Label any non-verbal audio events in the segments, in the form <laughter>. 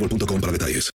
boostmobile.com para detalles.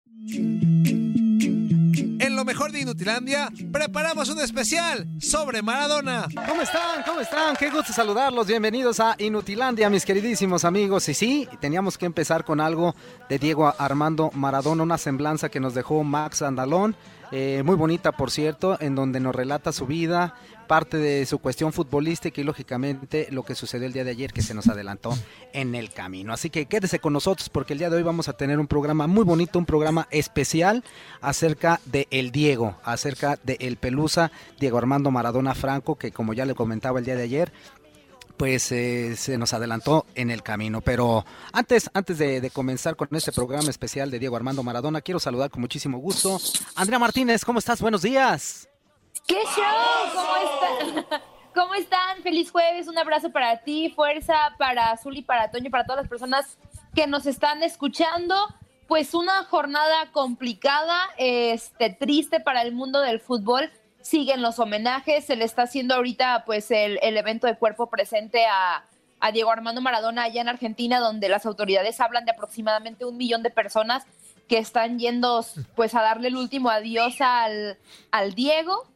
En lo mejor de Inutilandia, preparamos un especial sobre Maradona. ¿Cómo están? ¿Cómo están? Qué gusto saludarlos. Bienvenidos a Inutilandia, mis queridísimos amigos. Y sí, teníamos que empezar con algo de Diego Armando Maradona, una semblanza que nos dejó Max Andalón. eh, muy bonita, por cierto, en donde nos relata su vida, parte de su cuestión futbolística y lógicamente lo que sucedió el día de ayer que se nos adelantó en el camino. Así que quédese con nosotros porque el día de hoy vamos a tener un programa muy bonito, un programa especial acerca de el Diego, acerca de el Pelusa, Diego Armando Maradona Franco, que como ya le comentaba el día de ayer, pues eh, se nos adelantó en el camino. Pero antes, antes de, de comenzar con este programa especial de Diego Armando Maradona, quiero saludar con muchísimo gusto. Andrea Martínez, ¿cómo estás? Buenos días. ¡Qué show! ¿Cómo están? <laughs> ¿Cómo están? Feliz jueves, un abrazo para ti, fuerza para Azul y para Toño, para todas las personas que nos están escuchando. Pues una jornada complicada, este, triste para el mundo del fútbol. Siguen los homenajes, se le está haciendo ahorita pues el, el evento de cuerpo presente a, a Diego Armando Maradona allá en Argentina, donde las autoridades hablan de aproximadamente un millón de personas que están yendo pues a darle el último adiós al, al Diego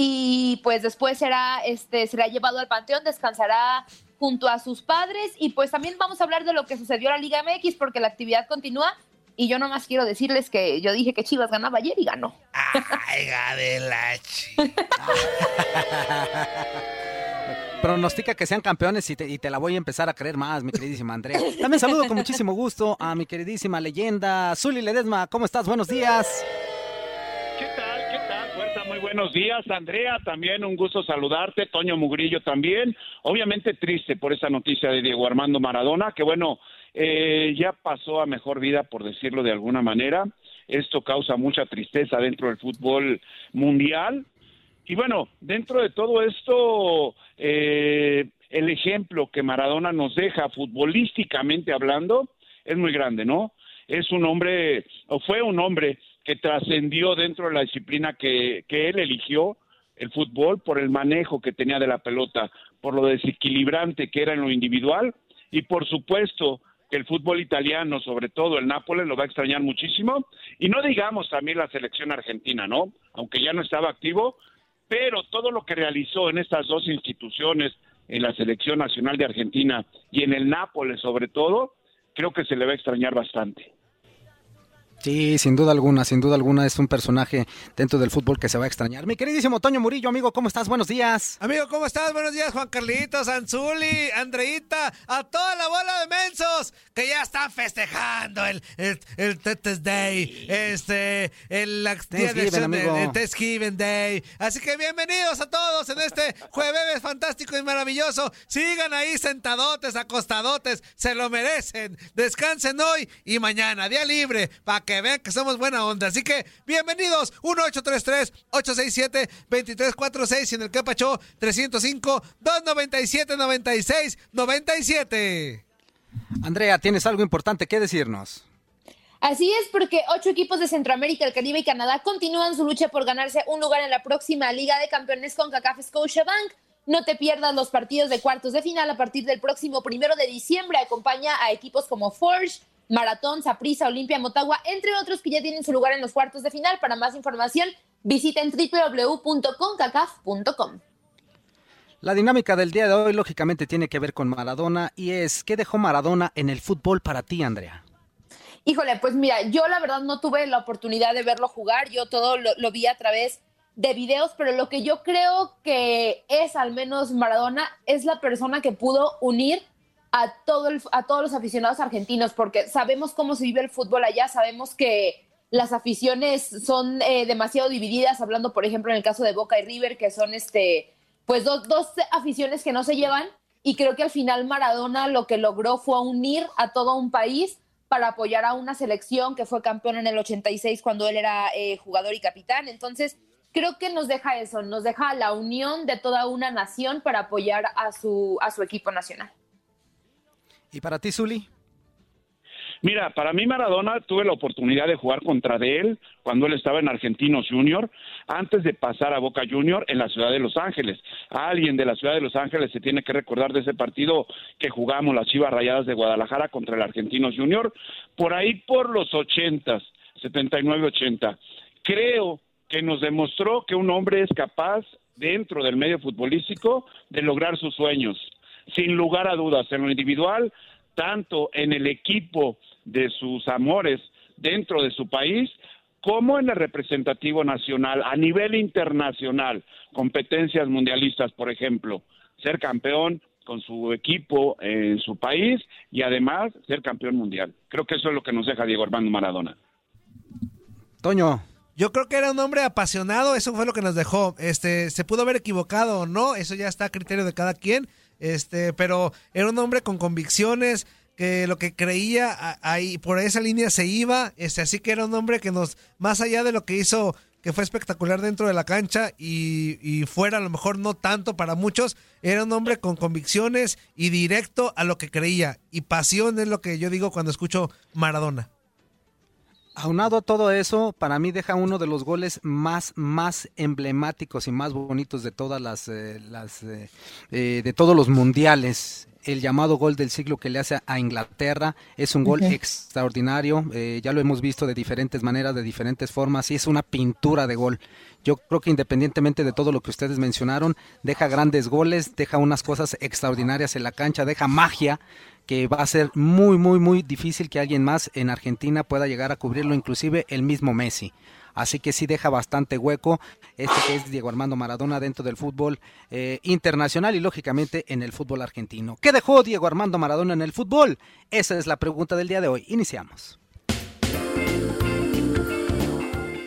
y pues después será este será llevado al panteón, descansará junto a sus padres y pues también vamos a hablar de lo que sucedió en la Liga MX porque la actividad continúa y yo nomás quiero decirles que yo dije que Chivas ganaba ayer y ganó. Ay, Gadela, <laughs> Pronostica que sean campeones y te, y te la voy a empezar a creer más, mi queridísima Andrea. También saludo con muchísimo gusto a mi queridísima leyenda, Zuli Ledesma. ¿Cómo estás? Buenos días. Muy buenos días, Andrea. También un gusto saludarte. Toño Mugrillo también. Obviamente triste por esa noticia de Diego Armando Maradona, que bueno, eh, ya pasó a mejor vida, por decirlo de alguna manera. Esto causa mucha tristeza dentro del fútbol mundial. Y bueno, dentro de todo esto, eh, el ejemplo que Maradona nos deja futbolísticamente hablando es muy grande, ¿no? Es un hombre, o fue un hombre que trascendió dentro de la disciplina que, que él eligió, el fútbol, por el manejo que tenía de la pelota, por lo desequilibrante que era en lo individual y por supuesto que el fútbol italiano, sobre todo el Nápoles, lo va a extrañar muchísimo. Y no digamos también la selección argentina, ¿no? Aunque ya no estaba activo, pero todo lo que realizó en estas dos instituciones, en la selección nacional de Argentina y en el Nápoles sobre todo, creo que se le va a extrañar bastante. Sí, sin duda alguna, sin duda alguna es un personaje dentro del fútbol que se va a extrañar. Mi queridísimo Toño Murillo, amigo, ¿cómo estás? Buenos días. Amigo, ¿cómo estás? Buenos días, Juan Carlitos, Anzuli, Andreita, a toda la bola de mensos que ya están festejando el, el, el Tetes Day, este, el, día de acción del- el Thanksgiving Day. Así que bienvenidos a todos en este jueves fantástico y maravilloso. Sigan ahí sentadotes, acostadotes, se lo merecen. Descansen hoy y mañana, día libre, para que vean que somos buena onda. Así que bienvenidos, 1-833-867-2346 y en el Capacho 305-297-96-97. Andrea, ¿tienes algo importante que decirnos? Así es, porque ocho equipos de Centroamérica, el Caribe y Canadá continúan su lucha por ganarse un lugar en la próxima Liga de Campeones con CACAF Scotiabank. No te pierdas los partidos de cuartos de final a partir del próximo primero de diciembre. Acompaña a equipos como Forge, Maratón, Saprissa, Olimpia, Motagua, entre otros que ya tienen su lugar en los cuartos de final. Para más información, visiten www.concacaf.com. La dinámica del día de hoy lógicamente tiene que ver con Maradona y es, ¿qué dejó Maradona en el fútbol para ti, Andrea? Híjole, pues mira, yo la verdad no tuve la oportunidad de verlo jugar, yo todo lo, lo vi a través de videos, pero lo que yo creo que es al menos Maradona es la persona que pudo unir a, todo a todos los aficionados argentinos, porque sabemos cómo se vive el fútbol allá, sabemos que las aficiones son eh, demasiado divididas, hablando por ejemplo en el caso de Boca y River, que son este, pues dos, dos aficiones que no se llevan, y creo que al final Maradona lo que logró fue unir a todo un país para apoyar a una selección que fue campeón en el 86 cuando él era eh, jugador y capitán. Entonces, creo que nos deja eso, nos deja la unión de toda una nación para apoyar a su, a su equipo nacional. ¿Y para ti, Zuli? Mira, para mí Maradona tuve la oportunidad de jugar contra él cuando él estaba en Argentinos Junior, antes de pasar a Boca Junior en la ciudad de Los Ángeles. Alguien de la ciudad de Los Ángeles se tiene que recordar de ese partido que jugamos las Chivas Rayadas de Guadalajara contra el Argentinos Junior, por ahí por los ochentas, 79-80. Creo que nos demostró que un hombre es capaz, dentro del medio futbolístico, de lograr sus sueños. Sin lugar a dudas, en lo individual, tanto en el equipo de sus amores dentro de su país, como en el representativo nacional, a nivel internacional, competencias mundialistas, por ejemplo, ser campeón con su equipo en su país y además ser campeón mundial. Creo que eso es lo que nos deja Diego Armando Maradona. Toño. Yo creo que era un hombre apasionado, eso fue lo que nos dejó. Este, se pudo haber equivocado o no, eso ya está a criterio de cada quien. Este, pero era un hombre con convicciones, que lo que creía ahí por esa línea se iba, este, así que era un hombre que nos, más allá de lo que hizo, que fue espectacular dentro de la cancha y, y fuera a lo mejor no tanto para muchos, era un hombre con convicciones y directo a lo que creía. Y pasión es lo que yo digo cuando escucho Maradona. Aunado a todo eso, para mí deja uno de los goles más, más emblemáticos y más bonitos de todas las, eh, las eh, eh, de todos los mundiales. El llamado gol del siglo que le hace a Inglaterra es un gol extraordinario. eh, ya lo hemos visto de diferentes maneras, de diferentes formas, y es una pintura de gol. Yo creo que independientemente de todo lo que ustedes mencionaron, deja grandes goles, deja unas cosas extraordinarias en la cancha, deja magia que va a ser muy, muy, muy difícil que alguien más en Argentina pueda llegar a cubrirlo, inclusive el mismo Messi. Así que sí deja bastante hueco este que es Diego Armando Maradona dentro del fútbol eh, internacional y lógicamente en el fútbol argentino. ¿Qué dejó Diego Armando Maradona en el fútbol? Esa es la pregunta del día de hoy. Iniciamos.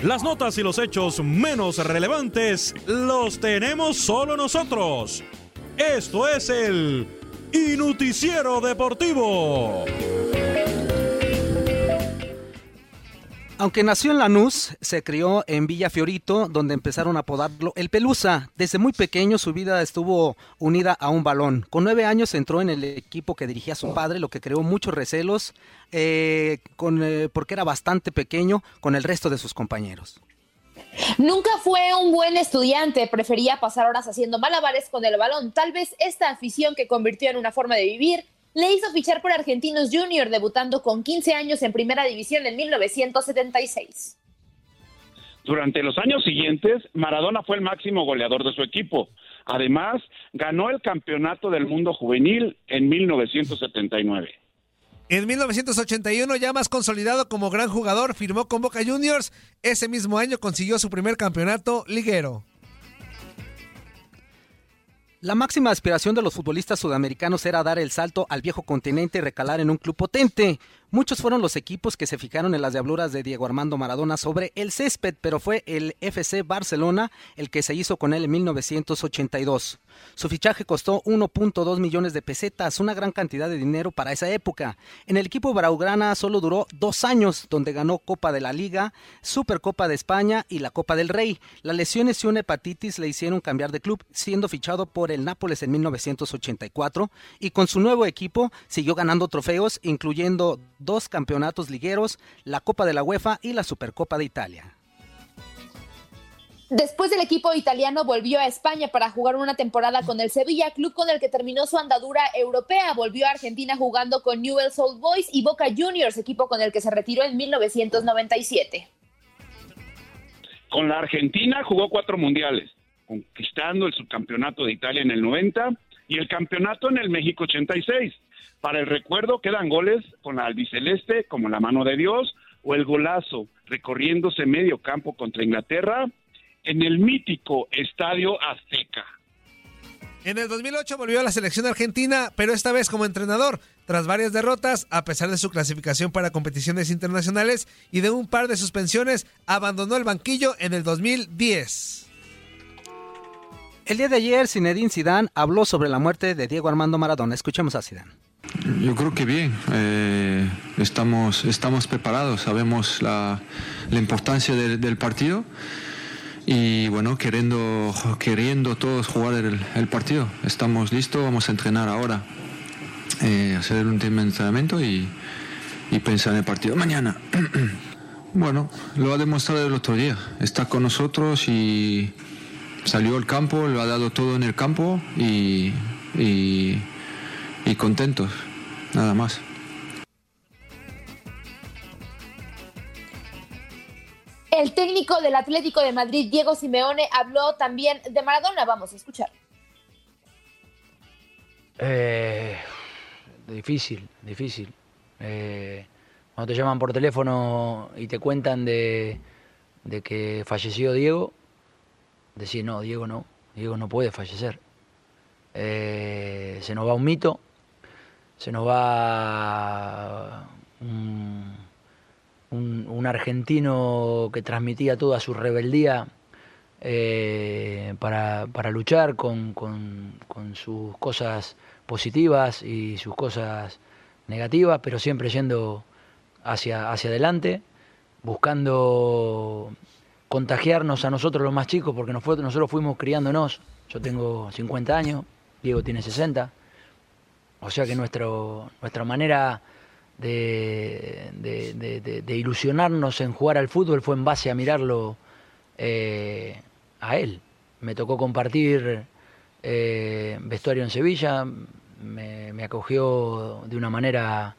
Las notas y los hechos menos relevantes los tenemos solo nosotros. Esto es el Inuticiero Deportivo. Aunque nació en Lanús, se crió en Villa Fiorito, donde empezaron a apodarlo El Pelusa. Desde muy pequeño su vida estuvo unida a un balón. Con nueve años entró en el equipo que dirigía su padre, lo que creó muchos recelos, eh, eh, porque era bastante pequeño con el resto de sus compañeros. Nunca fue un buen estudiante, prefería pasar horas haciendo malabares con el balón. Tal vez esta afición que convirtió en una forma de vivir le hizo fichar por Argentinos Junior, debutando con 15 años en Primera División en 1976. Durante los años siguientes, Maradona fue el máximo goleador de su equipo. Además, ganó el Campeonato del Mundo Juvenil en 1979. En 1981, ya más consolidado como gran jugador, firmó con Boca Juniors. Ese mismo año consiguió su primer campeonato liguero. La máxima aspiración de los futbolistas sudamericanos era dar el salto al viejo continente y recalar en un club potente. Muchos fueron los equipos que se fijaron en las diabluras de Diego Armando Maradona sobre el césped, pero fue el FC Barcelona el que se hizo con él en 1982. Su fichaje costó 1.2 millones de pesetas, una gran cantidad de dinero para esa época. En el equipo Braugrana solo duró dos años, donde ganó Copa de la Liga, Supercopa de España y la Copa del Rey. Las lesiones y una hepatitis le hicieron cambiar de club, siendo fichado por el Nápoles en 1984 y con su nuevo equipo siguió ganando trofeos, incluyendo dos campeonatos ligueros, la Copa de la UEFA y la Supercopa de Italia. Después del equipo italiano volvió a España para jugar una temporada con el Sevilla, club con el que terminó su andadura europea. Volvió a Argentina jugando con Newell's Old Boys y Boca Juniors, equipo con el que se retiró en 1997. Con la Argentina jugó cuatro mundiales, conquistando el subcampeonato de Italia en el 90 y el campeonato en el México 86. Para el recuerdo quedan goles con la albiceleste como la mano de Dios o el golazo recorriéndose medio campo contra Inglaterra en el mítico Estadio Azteca. En el 2008 volvió a la selección argentina, pero esta vez como entrenador, tras varias derrotas, a pesar de su clasificación para competiciones internacionales y de un par de suspensiones, abandonó el banquillo en el 2010. El día de ayer, Zinedine Zidane habló sobre la muerte de Diego Armando Maradona. Escuchemos a Zidane. Yo creo que bien, eh, estamos, estamos preparados, sabemos la, la importancia del, partido y bueno, queriendo, queriendo todos jugar el, partido. Estamos listos, vamos a entrenar ahora, eh, hacer un tema de entrenamiento y, pensar en el partido mañana. <clears throat> bueno, lo ha demostrado el otro día, está con nosotros y salió al campo, lo ha dado todo en el campo y y contentos, nada más. El técnico del Atlético de Madrid, Diego Simeone, habló también de Maradona. Vamos a escuchar. Eh, difícil, difícil. Eh, cuando te llaman por teléfono y te cuentan de, de que falleció Diego, decir, no, Diego no, Diego no puede fallecer. Eh, se nos va un mito, se nos va un, un, argentino que transmitía toda su rebeldía eh, para, para, luchar con, con, con, sus cosas positivas y sus cosas negativas, pero siempre yendo hacia, hacia adelante, buscando contagiarnos a nosotros los más chicos, porque nosotros fuimos criándonos. Yo tengo 50 años, Diego tiene 60. O sea que nuestro, nuestra manera de, ilusionarnos en jugar al fútbol fue en base a mirarlo eh, a él. Me tocó compartir eh, vestuario en Sevilla, me, me, acogió de una manera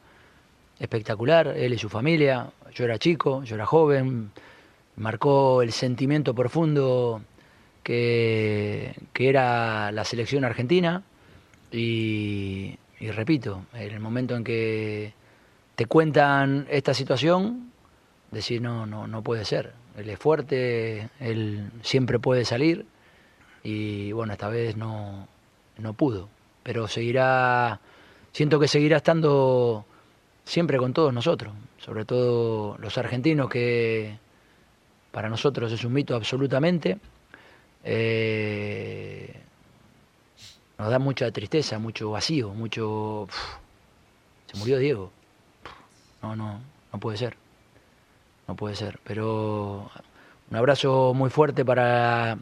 espectacular, él y su familia. Yo era chico, yo era joven, marcó el sentimiento profundo que, que era la selección argentina y, y repito, en el momento en que te cuentan esta situación, decir no, no, no puede ser. Él es fuerte, él siempre puede salir y bueno, esta vez no, no pudo. Pero seguirá, siento que seguirá estando siempre con todos nosotros, sobre todo los argentinos que para nosotros es un mito absolutamente. Eh, nos da mucha tristeza, mucho vacío, mucho... se murió Diego. No, no, no puede ser. No puede ser. Pero un abrazo muy fuerte para,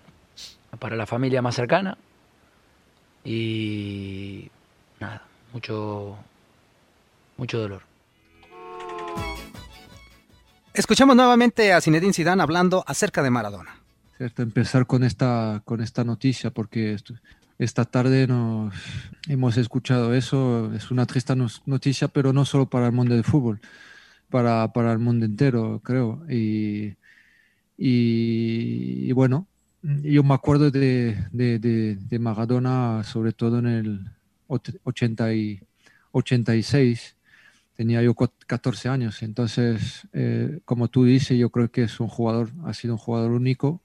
para la familia más cercana. Y nada, mucho, mucho dolor. Escuchamos nuevamente a Zinedine Zidane hablando acerca de Maradona. Cierto, empezar con esta, con esta noticia porque esta tarde nos hemos escuchado eso. Es una triste noticia, pero no solo para el mundo del fútbol, para, para el mundo entero, creo. Y, bueno, yo me acuerdo de, de, de, de, Maradona, sobre todo en el 80 y 86 tenía yo 14 años. Entonces, eh, como tú dices, yo creo que es un jugador, ha sido un jugador único.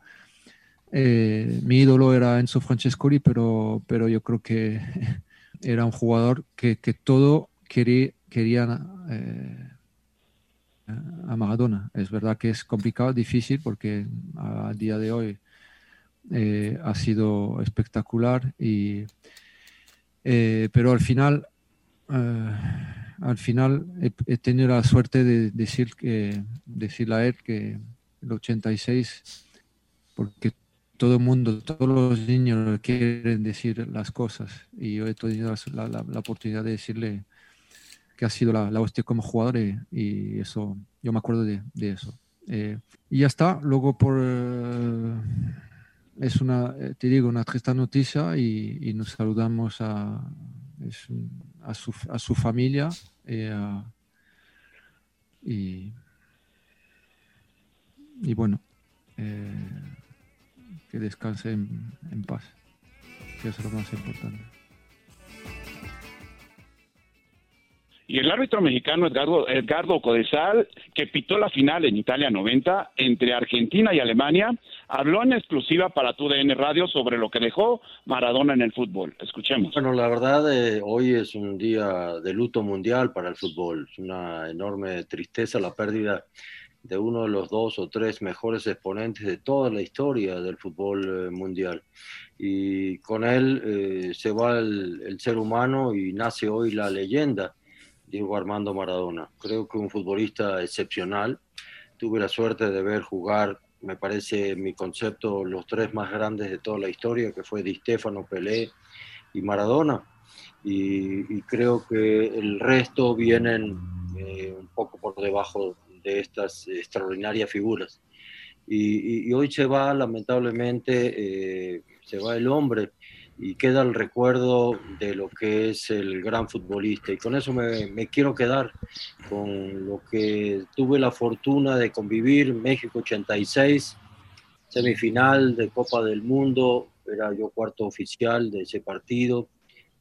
Eh, mi ídolo era Enzo Francescoli, pero, pero yo creo que <laughs> era un jugador que, que todo quería, quería eh, a Maradona. Es verdad que es complicado, difícil, porque a, día de hoy ha sido espectacular, y, pero al final al final he, tenido la suerte de decir que, decirle a él que el 86, porque todo el mundo, todos los niños quieren decir las cosas y yo he tenido la, oportunidad de decirle que ha sido la, hostia como jugador y, eso, yo me acuerdo de, eso. Eh, y ya está, luego por... Eh, es una, eh, te digo, una triste noticia y, y nos saludamos a, a, su, a su familia eh, y, y, bueno, eh, que descanse en, en paz, que es lo más importante. Y el árbitro mexicano Edgardo, Edgardo Codesal, que pitó la final en Italia 90 entre Argentina y Alemania, habló en exclusiva para TUDN Radio sobre lo que dejó Maradona en el fútbol. Escuchemos. Bueno, la verdad, eh, hoy es un día de luto mundial para el fútbol. Es una enorme tristeza la pérdida de uno de los dos o tres mejores exponentes de toda la historia del fútbol eh, mundial. Y con él eh, se va el ser humano y nace hoy la leyenda Diego Armando Maradona. Creo que un futbolista excepcional. Tuve la suerte de ver jugar, me parece mi concepto, los tres más grandes de toda la historia, que fue Di Stefano, Pelé y Maradona. Y, creo que el resto vienen eh, un poco por debajo de estas extraordinarias figuras. Y, hoy se va, lamentablemente, eh, se va el hombre y queda el recuerdo de lo que es el gran futbolista. Y con eso me, quiero quedar, con lo que tuve la fortuna de convivir, México 86, semifinal de Copa del Mundo, era yo cuarto oficial de ese partido.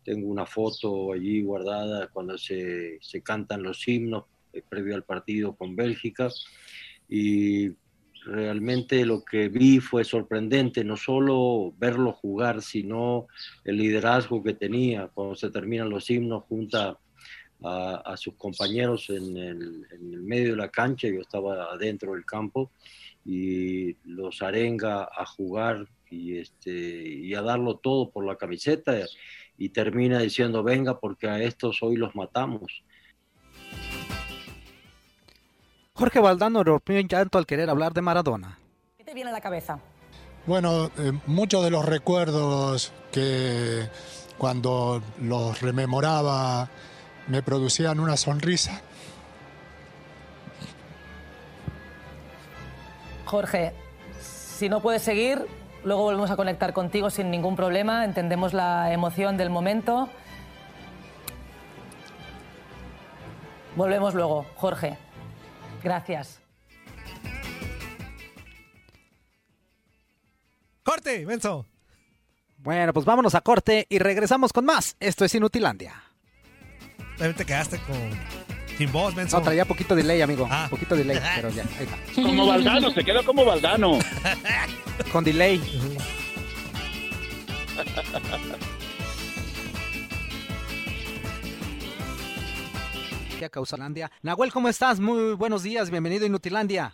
Tengo una foto allí guardada cuando se, se cantan los himnos eh, previo al partido con Bélgica. Y realmente lo que vi fue sorprendente, no solo verlo jugar, sino el liderazgo que tenía cuando se terminan los himnos junto a, sus compañeros en el, medio de la cancha, yo estaba adentro del campo y los arenga a jugar y, este, y a darlo todo por la camiseta y termina diciendo, venga, porque a estos hoy los matamos. Jorge Valdano rompió en llanto al querer hablar de Maradona. ¿Qué te viene a la cabeza? Bueno, eh, muchos de los recuerdos que cuando los rememoraba me producían una sonrisa. Jorge, si no puedes seguir, luego volvemos a conectar contigo sin ningún problema. Entendemos la emoción del momento. Volvemos luego, Jorge. Gracias. ¡Corte, Benzo! Bueno, pues vámonos a corte y regresamos con más. Esto es Inutilandia. También te quedaste con... Sin voz, Benzo. No, traía poquito de ley, amigo. Ah. Poquito de ley, pero ya, ahí está. <laughs> Como Valdano, se quedó como Valdano. con delay. A Causalandia. Nahuel, ¿cómo estás? Muy buenos días, bienvenido a Inutilandia.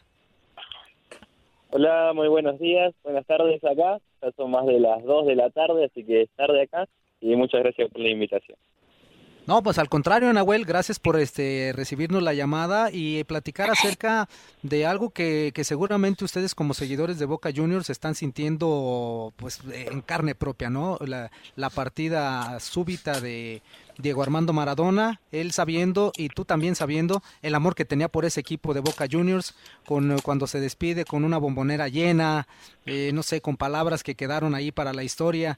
Hola, muy buenos días, buenas tardes acá. Ya son más de las 2 de la tarde, así que es tarde acá. Y muchas gracias por la invitación. No, pues al contrario, Nahuel, gracias por este recibirnos la llamada y platicar acerca de algo que, que, seguramente ustedes como seguidores de Boca Juniors están sintiendo pues en carne propia, ¿no? La, la partida súbita de Diego Armando Maradona, él sabiendo y tú también sabiendo el amor que tenía por ese equipo de Boca Juniors, con cuando se despide con una bombonera llena, eh, no sé, con palabras que quedaron ahí para la historia.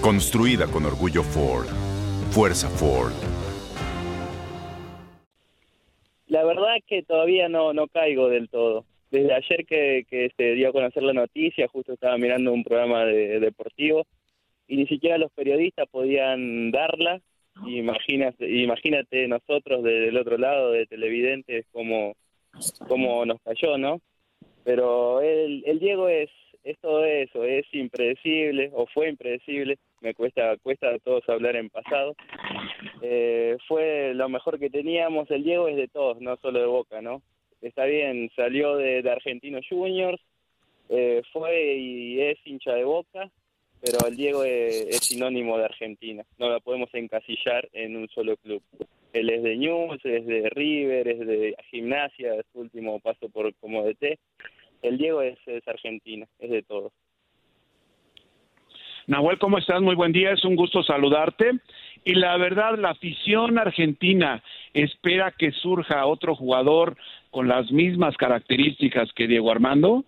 Construida con orgullo Ford. Fuerza Ford. La verdad que todavía no, no caigo del todo. Desde ayer que, que se dio a conocer la noticia, justo estaba mirando un programa de, deportivo y ni siquiera los periodistas podían darla. Imagínate, imagínate nosotros del otro lado, de televidentes, cómo, cómo nos cayó, ¿no? Pero el, el Diego es, es todo eso, es impredecible o fue impredecible, me cuesta, cuesta a todos hablar en pasado. Eh, fue lo mejor que teníamos, el Diego es de todos, no solo de Boca, ¿no? Está bien, salió de, de Argentinos Juniors, eh, fue y es hincha de Boca, pero el Diego es, es, sinónimo de Argentina, no la podemos encasillar en un solo club. Él es de News, es de River, es de Gimnasia, es su último paso por como DT. El Diego es, es Argentina, es de todos. Nahuel, ¿cómo estás? Muy buen día, es un gusto saludarte. Y la verdad, la afición argentina espera que surja otro jugador con las mismas características que Diego Armando.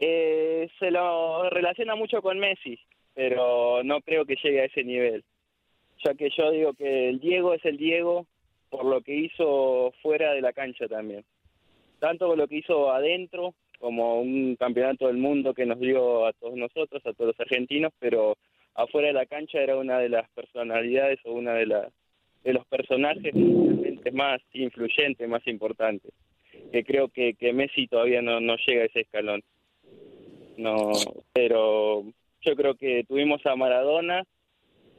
Eh, se lo relaciona mucho con Messi, pero no creo que llegue a ese nivel. Ya que yo digo que el Diego es el Diego por lo que hizo fuera de la cancha también. Tanto por lo que hizo adentro como un campeonato del mundo que nos dio a todos nosotros, a todos los argentinos, pero afuera de la cancha era una de las personalidades o una de, las de los personajes más influyentes, más importantes, que creo que, que Messi todavía no, no llega a ese escalón. No, pero yo creo que tuvimos a Maradona,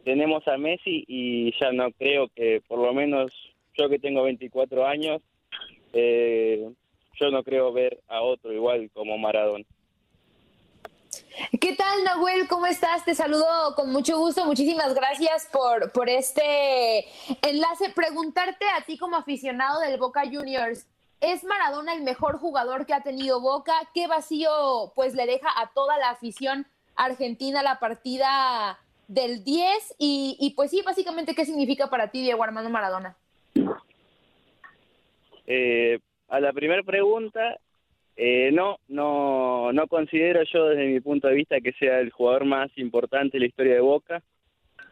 tenemos a Messi y ya no creo que, por lo menos yo que tengo 24 años, eh, yo no creo ver a otro igual como Maradona. ¿Qué tal, Nahuel? ¿Cómo estás? Te saludo con mucho gusto. Muchísimas gracias por, por este enlace. Preguntarte a ti como aficionado del Boca Juniors, ¿es Maradona el mejor jugador que ha tenido Boca? ¿Qué vacío pues le deja a toda la afición argentina la partida del 10? Y, y pues sí, básicamente, ¿qué significa para ti Diego Armando Maradona? Eh, a la primera pregunta, eh, no, no, no considero yo desde mi punto de vista que sea el jugador más importante de la historia de Boca.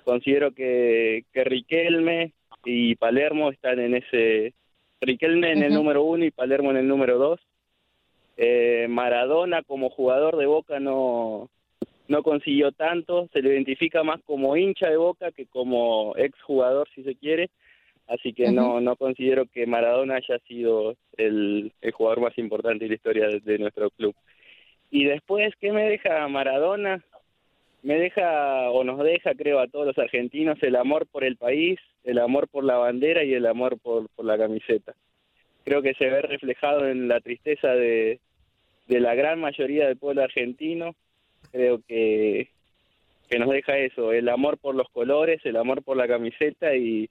Considero que, que Riquelme y Palermo están en ese... Riquelme en el número uno y Palermo en el número dos. Eh, Maradona como jugador de Boca no, no consiguió tanto, se le identifica más como hincha de Boca que como exjugador si se quiere, así que no no considero que Maradona haya sido el, el jugador más importante de la historia de, de, nuestro club. Y después, ¿qué me deja Maradona? Me deja o nos deja, creo, a todos los argentinos el amor por el país, el amor por la bandera y el amor por, por la camiseta. Creo que se ve reflejado en la tristeza de, de la gran mayoría del pueblo argentino. Creo que, que nos deja eso, el amor por los colores, el amor por la camiseta y,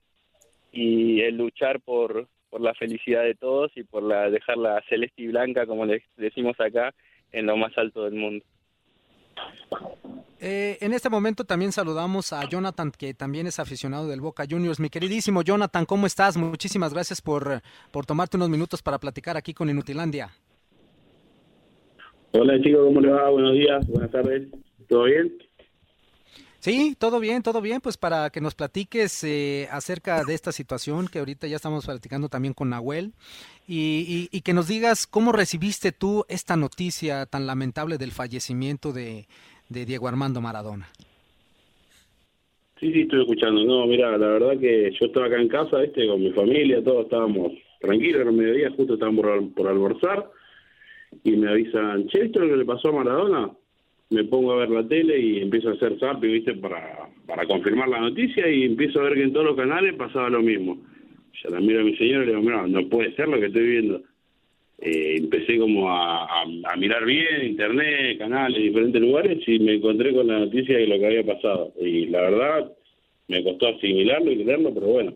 y el luchar por, por la felicidad de todos y por la dejarla celeste y blanca, como le decimos acá, en lo más alto del mundo. Eh, en este momento también saludamos a Jonathan, que también es aficionado del Boca Juniors. Mi queridísimo Jonathan, ¿cómo estás? Muchísimas gracias por, por tomarte unos minutos para platicar aquí con Inutilandia. Hola chicos, ¿cómo les va? Buenos días, buenas tardes. ¿Todo bien? Sí, todo bien, todo bien. Pues para que nos platiques eh, acerca de esta situación que ahorita ya estamos platicando también con Nahuel y, y, y, que nos digas cómo recibiste tú esta noticia tan lamentable del fallecimiento de, de Diego Armando Maradona. Sí, sí, estoy escuchando. No, mira, la verdad que yo estaba acá en casa, este, con mi familia, todos estábamos tranquilos, era mediodía, justo estábamos por, almorzar y me avisan, che, ¿esto es lo que le pasó a Maradona? Me pongo a ver la tele y empiezo a hacer zapping, ¿viste? Para, para confirmar la noticia y empiezo a ver que en todos los canales pasaba lo mismo. Ya la miro a mi señora y le digo, mira, no puede ser lo que estoy viendo. Eh, empecé como a, mirar bien internet, canales, diferentes lugares y me encontré con la noticia de lo que había pasado. Y la verdad, me costó asimilarlo y creerlo, pero bueno,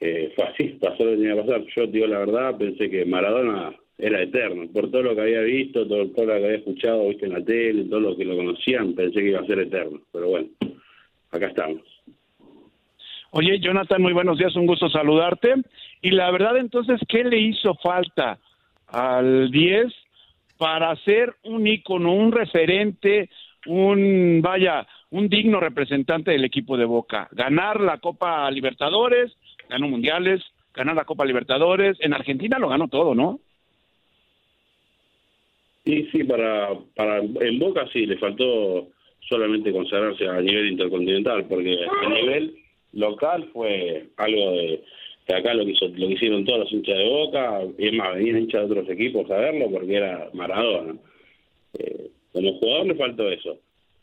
eh, fue así, pasó lo que tenía que pasar. Yo, digo la verdad, pensé que Maradona era eterno. Por todo lo que había visto, todo, lo que había escuchado, viste en la tele, todo lo que lo conocían, pensé que iba a ser eterno. Pero bueno, acá estamos. Oye, Jonathan, muy buenos días, un gusto saludarte. Y la verdad entonces, ¿qué le hizo falta al 10 para ser un ícono, un referente, un, vaya, un digno representante del equipo de Boca? Ganar la Copa Libertadores, ganó Mundiales, ganar la Copa Libertadores, en Argentina lo ganó todo, ¿no? Sí, sí, para, para en Boca sí, le faltó solamente consagrarse a nivel intercontinental, porque a nivel local fue algo de que acá lo que, hizo, lo que hicieron todos los hinchas de Boca, y es más, venían hinchas de otros equipos a verlo porque era Maradona. Eh, como jugador le faltó eso,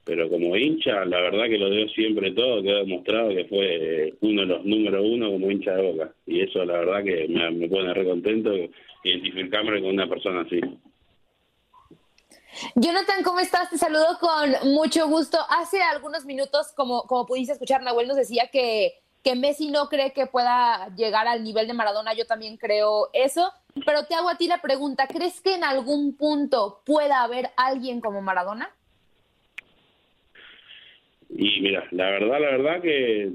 pero como hincha, la verdad que lo dio siempre todo, quedó demostrado que fue uno de los número uno como hincha de Boca, y eso la verdad que me, me pone re contento identificarme con una persona así. Jonathan, ¿cómo estás? Te saludo con mucho gusto. Hace algunos minutos, como, como pudiste escuchar, Nahuel nos decía que, que Messi no cree que pueda llegar al nivel de Maradona. Yo también creo eso. Pero te hago a ti la pregunta, ¿crees que en algún punto pueda haber alguien como Maradona? Y mira, la verdad, la verdad que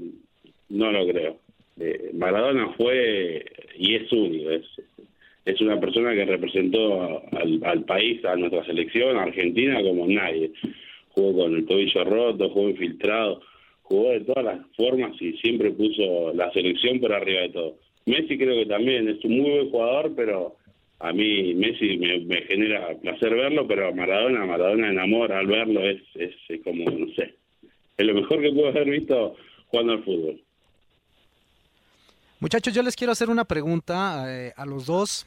no lo creo. Eh, Maradona fue y es único, es, es una persona que representó al, país, a nuestra selección, a Argentina, como nadie. Jugó con el tobillo roto, jugó infiltrado, jugó de todas las formas y siempre puso la selección por arriba de todo. Messi creo que también es un muy buen jugador, pero a mí Messi me, genera placer verlo, pero Maradona, Maradona enamora al verlo, es, es, como, no sé, es lo mejor que puedo haber visto jugando al fútbol. Muchachos, yo les quiero hacer una pregunta eh, a los dos.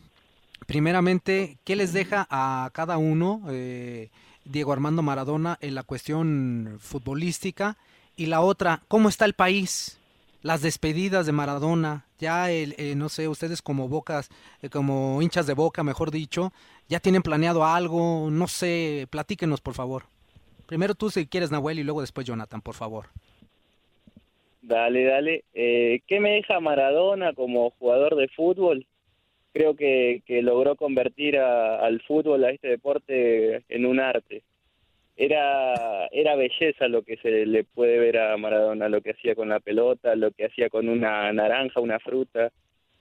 Primeramente, ¿qué les deja a cada uno eh, Diego Armando Maradona en la cuestión futbolística? Y la otra, ¿cómo está el país? Las despedidas de Maradona, ya el, eh, no sé, ustedes como bocas, eh, como hinchas de boca, mejor dicho, ya tienen planeado algo, no sé, platíquenos por favor. Primero tú si quieres Nahuel y luego después Jonathan, por favor. Dale, dale. Eh, ¿Qué me deja Maradona como jugador de fútbol? Creo que, que logró convertir a, al fútbol, a este deporte, en un arte. Era, era belleza lo que se le puede ver a Maradona, lo que hacía con la pelota, lo que hacía con una naranja, una fruta,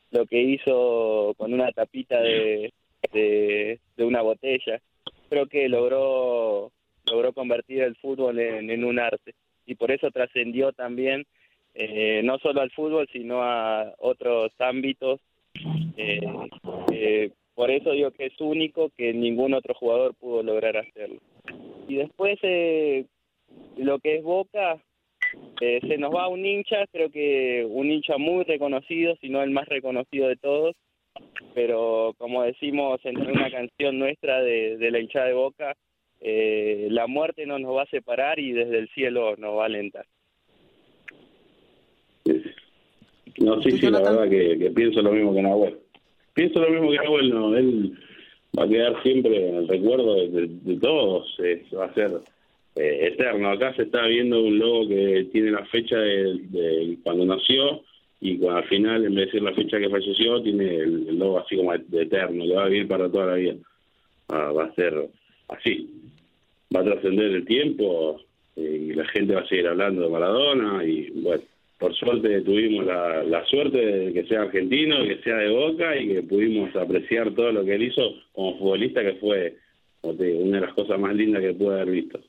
lo que hizo con una tapita de, de, una botella. Creo que logró, logró convertir el fútbol en, en un arte y por eso trascendió también eh, no solo al fútbol, sino a otros ámbitos. Eh, eh, por eso digo que es único, que ningún otro jugador pudo lograr hacerlo. Y después, eh, lo que es Boca, eh, se nos va un hincha, creo que un hincha muy reconocido, si no el más reconocido de todos, pero como decimos en una canción nuestra de, la hinchada de Boca, eh, la muerte no nos va a separar y desde el cielo nos va a alentar. No, sí, sí, la verdad que, que, pienso lo mismo que Nahuel. Pienso lo mismo que Nahuel, no, él va a quedar siempre en el recuerdo de, de, de todos, eh, va a ser eh, eterno. Acá se está viendo un logo que tiene la fecha de, de cuando nació y cuando, al final, en vez de decir la fecha que falleció, tiene el, el logo así como de eterno, que va a vivir para toda la vida. Ah, va a ser así, va a trascender el tiempo eh, y la gente va a seguir hablando de Maradona y bueno por suerte tuvimos la, suerte de que sea argentino, que sea de Boca y que pudimos apreciar todo lo que él hizo como futbolista, que fue digo, una de las cosas más lindas que pude haber visto.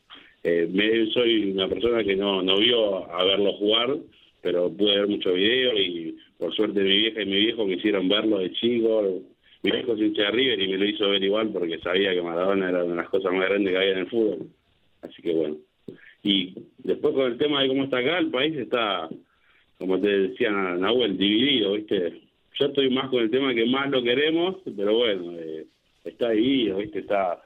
Eh, me, soy una persona que no, no vio a verlo jugar, pero pude ver muchos videos y por suerte mi vieja y mi viejo me hicieron verlo de chico. Mi viejo se hincha de River y me lo hizo ver igual porque sabía que Maradona era una de las cosas más grandes que había en el fútbol. Así que bueno. Y después con el tema de cómo está acá, el país está como te decía Nahuel, dividido, ¿viste? Yo estoy más con el tema que más lo queremos, pero bueno, eh, está dividido, ¿viste? Está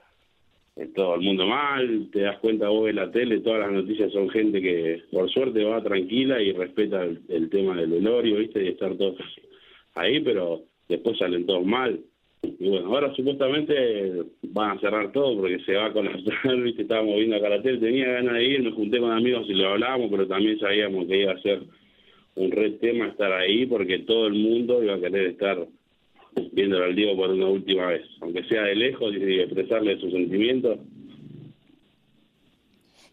todo el mundo mal, te das cuenta vos de la tele, todas las noticias son gente que por suerte va tranquila y respeta el, el tema del velorio, ¿viste? Y estar todos ahí, pero después salen todos mal. Y bueno, ahora supuestamente van a cerrar todo porque se va con la <laughs> ¿viste? Estábamos viendo acá la tele, tenía ganas de ir, me junté con amigos y lo hablábamos, pero también sabíamos que iba a ser un red tema estar ahí porque todo el mundo iba a querer estar viéndolo al Diego por una última vez, aunque sea de lejos y expresarle sus sentimientos.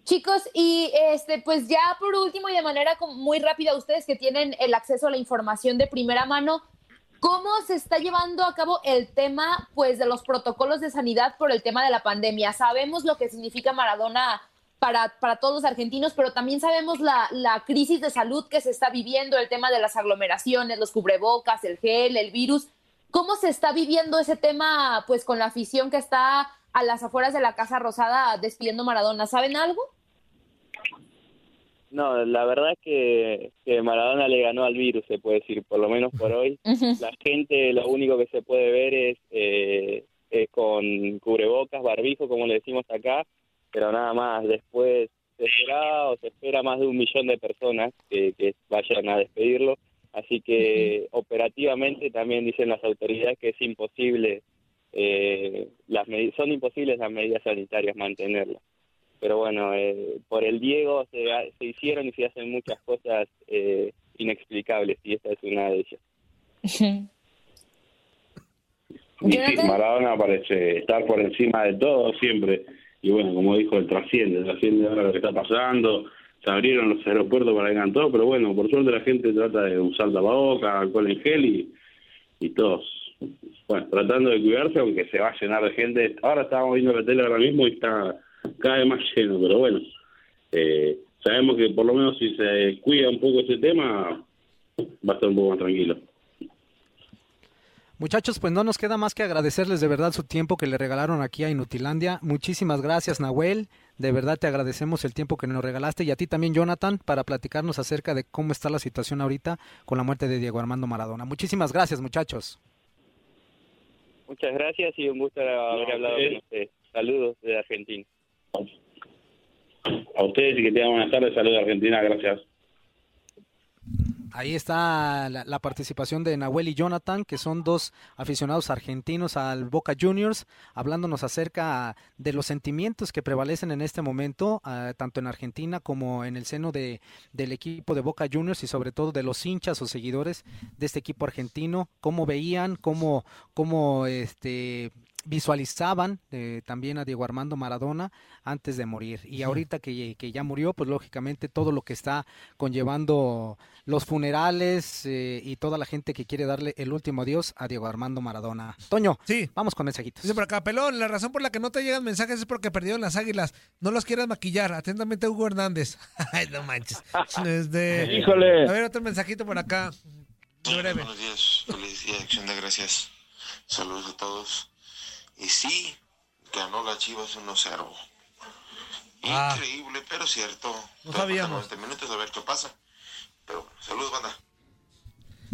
Chicos, y este, pues ya por último y de manera muy rápida, ustedes que tienen el acceso a la información de primera mano, ¿Cómo se está llevando a cabo el tema pues de los protocolos de sanidad por el tema de la pandemia? Sabemos lo que significa Maradona para, para todos los argentinos, pero también sabemos la, la crisis de salud que se está viviendo, el tema de las aglomeraciones, los cubrebocas, el gel, el virus. ¿Cómo se está viviendo ese tema pues con la afición que está a las afueras de la Casa Rosada despidiendo Maradona? ¿Saben algo? No, la verdad es que, que Maradona le ganó al virus, se puede decir, por lo menos por hoy. <laughs> La gente lo único que se puede ver es, eh, es con cubrebocas, barbijo, como le decimos acá, pero nada más. Después se espera o se espera más de un millón de personas que, que vayan a despedirlo. Así que operativamente también dicen las autoridades que es imposible, eh, las medi- son imposibles las medidas sanitarias mantenerlas. Pero bueno, eh, por el Diego se, ha- se hicieron y se hacen muchas cosas eh, inexplicables y esta es una de ellas. <laughs> Y sí, Maradona parece estar por encima de todo siempre. Y bueno, como dijo, el trasciende, trasciende ahora lo que está pasando. Se abrieron los aeropuertos para que hagan todo, pero bueno, por suerte la gente trata de usar tapabocas, alcohol en gel y, y todos, bueno, tratando de cuidarse, aunque se va a llenar de gente. Ahora estábamos viendo la tele ahora mismo y está cada vez más lleno, pero bueno, eh, sabemos que por lo menos si se cuida un poco ese tema, va a estar un poco más tranquilo. Muchachos, pues no nos queda más que agradecerles de verdad su tiempo que le regalaron aquí a Inutilandia. Muchísimas gracias, Nahuel. De verdad te agradecemos el tiempo que nos regalaste y a ti también, Jonathan, para platicarnos acerca de cómo está la situación ahorita con la muerte de Diego Armando Maradona. Muchísimas gracias, muchachos. Muchas gracias y un gusto haber hablado con ustedes. Saludos de Argentina. A ustedes y que tengan buenas tardes. Saludos de Argentina, gracias. Ahí está la, participación de Nahuel y Jonathan, que son dos aficionados argentinos al Boca Juniors, hablándonos acerca de los sentimientos que prevalecen en este momento, ah, tanto en Argentina como en el seno de, del equipo de Boca Juniors y sobre todo de los hinchas o seguidores de este equipo argentino, cómo veían, cómo, cómo este, visualizaban eh, también a Diego Armando Maradona antes de morir. Y ahorita que, que ya murió, pues lógicamente todo lo que está conllevando los funerales eh, y toda la gente que quiere darle el último adiós a Diego Armando Maradona. Toño, sí. vamos con mensajitos. Dice por acá, Pelón, la razón por la que no te llegan mensajes es porque perdieron las águilas. No los quieras maquillar. Atentamente, Hugo Hernández. <laughs> Ay, no manches. Este, <laughs> Híjole. A ver, otro mensajito por acá. Muy breve. Buenos días, feliz día de acción de gracias. Saludos a todos. Y sí, ganó la Chivas 1-0. Ah. Increíble, pero cierto. No Todavía sabíamos. faltan 90 minutos a ver qué pasa. Pero bueno, saludos, banda.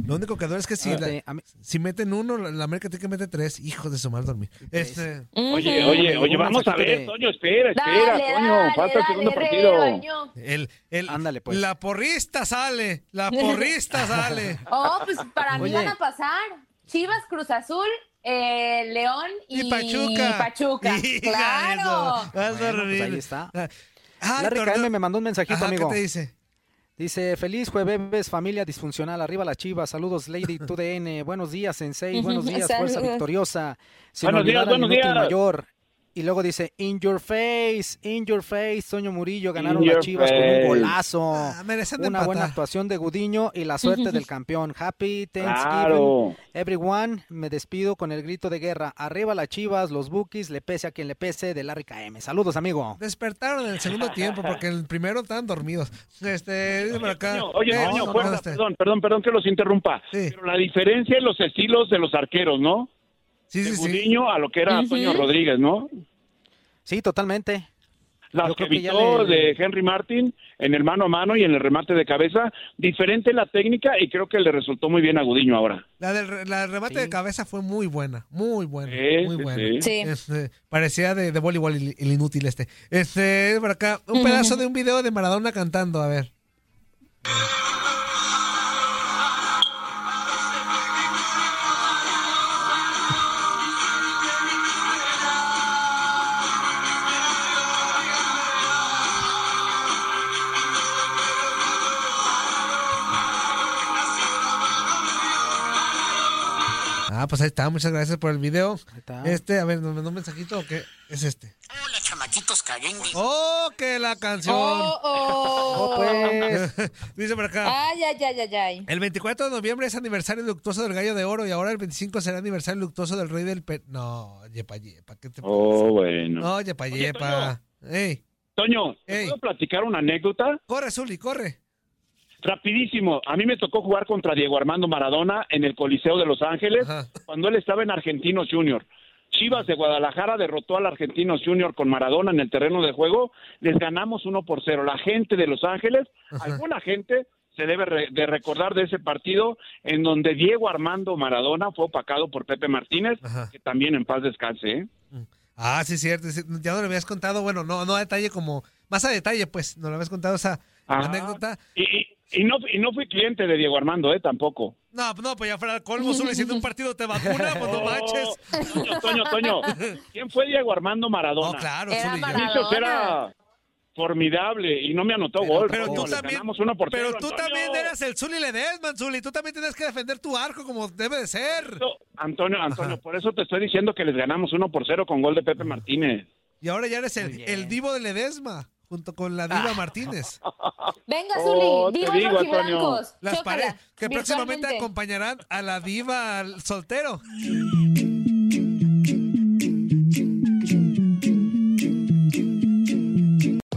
Lo único que duele es que si, la- si meten uno, la América tiene que meter tres. Hijos de su mal dormir. Este, Oye, oye, oye, vamos a ver, Toño, espera, Dale, espera, Toño, dale, falta el segundo partido. el, el, Ándale, pues. La porrista sale. La <laughs> porrista sale. Oh, pues para mí Oye. van a pasar Chivas, Cruz Azul, eh, León y, Y Pachuca. Pachuca. <laughs> Hija de Claro. eso. Vas a Bueno, pues ahí está. Ah, Larry torneo- KM me mandó un mensajito, Ajá, amigo. ¿Qué te dice? Dice, feliz jueves, familia disfuncional, arriba la chiva, saludos Lady <laughs> 2DN, buenos días Sensei, buenos <laughs> días, fuerza victoriosa, sin Buenos días, olvidar al buenos días. mayor. Y luego dice, in your face, in your face, Toño Murillo, ganaron las chivas con un golazo. Ah, merecen de Una buena actuación de Gudiño y la suerte del campeón. Happy Thanksgiving, Claro. everyone. Me despido con el grito de guerra. Arriba las chivas, los bookies, le pese a quien le pese, de Larry KM. Saludos, amigo. Despertaron en el segundo tiempo porque en el primero estaban dormidos. Este, dice por acá. Toño, Oye, Eh, no, fuerza, este, perdón, perdón, perdón que los interrumpa. Sí. Pero la diferencia en los estilos de los arqueros, ¿no? Sí, de sí, sí. Gudiño a lo que era. Toño Rodríguez, ¿no? Sí, totalmente. Las Yo que creo que evitó le- de Henry Martin en el mano a mano y en el remate de cabeza, diferente la técnica y creo que le resultó muy bien a Gudiño ahora. La del re- la remate de cabeza fue muy buena, muy buena, Sí, muy sí, buena. sí. Sí. Este, parecía de, de voleibol el, el inútil este. Este, por acá, un pedazo de un video de Maradona cantando, a ver. Ah, pues ahí está, muchas gracias por el video. está. Este, a ver, ¿nos mandó un mensajito o qué? Es este. Hola, chamaquitos caguengues. ¡Oh, que la canción! Oh, oh. pues. <laughs> Dice por acá. Ay, ay, ay, ay, ay. El 24 de noviembre es aniversario luctuoso del gallo de oro y ahora el 25 será aniversario luctuoso del rey del pe... No, yepa, yepa, ¿qué te Oh, bueno. No, yepa, yepa. Ey, Toño, ¿te Ey. puedo platicar una anécdota? corre, Zuli, corre. Rapidísimo. A mí me tocó jugar contra Diego Armando Maradona en el Coliseo de Los Ángeles cuando él estaba en Argentinos Junior. Chivas de Guadalajara derrotó al Argentinos Junior con Maradona en el terreno de juego. Les ganamos uno por cero. La gente de Los Ángeles, alguna gente se debe re- de recordar de ese partido en donde Diego Armando Maradona fue opacado por Pepe Martínez, que también en paz descanse. ¿eh? Ah, sí, cierto. Ya no lo habías contado, bueno, no, no a detalle como, más a detalle, pues, no lo habías contado esa Ah. anécdota. Y, y- y no, y no fui cliente de Diego Armando, ¿eh? Tampoco. No, no, pues ya fuera el colmo, Zuli, si un partido te vacuna, pues no manches. Toño, Toño, Toño. ¿Quién fue Diego Armando Maradona? No, claro, Era Maradona. era formidable y no me anotó gol. Pero tú le también, ganamos uno por pero cero, tú Antonio. también eras el Zuli Ledesman, Zuli. Tú también tienes que defender tu arco como debe de ser. Antonio, Antonio, por eso te estoy diciendo que les ganamos uno por cero con gol de Pepe Martínez. Y ahora ya eres el, el divo de Ledesma, junto con la diva Ah. Martínez. <laughs> Venga, Oh, Zuli, te divos digo, rojiblancos. Las Chócala, paredes que próximamente acompañarán a la diva al soltero.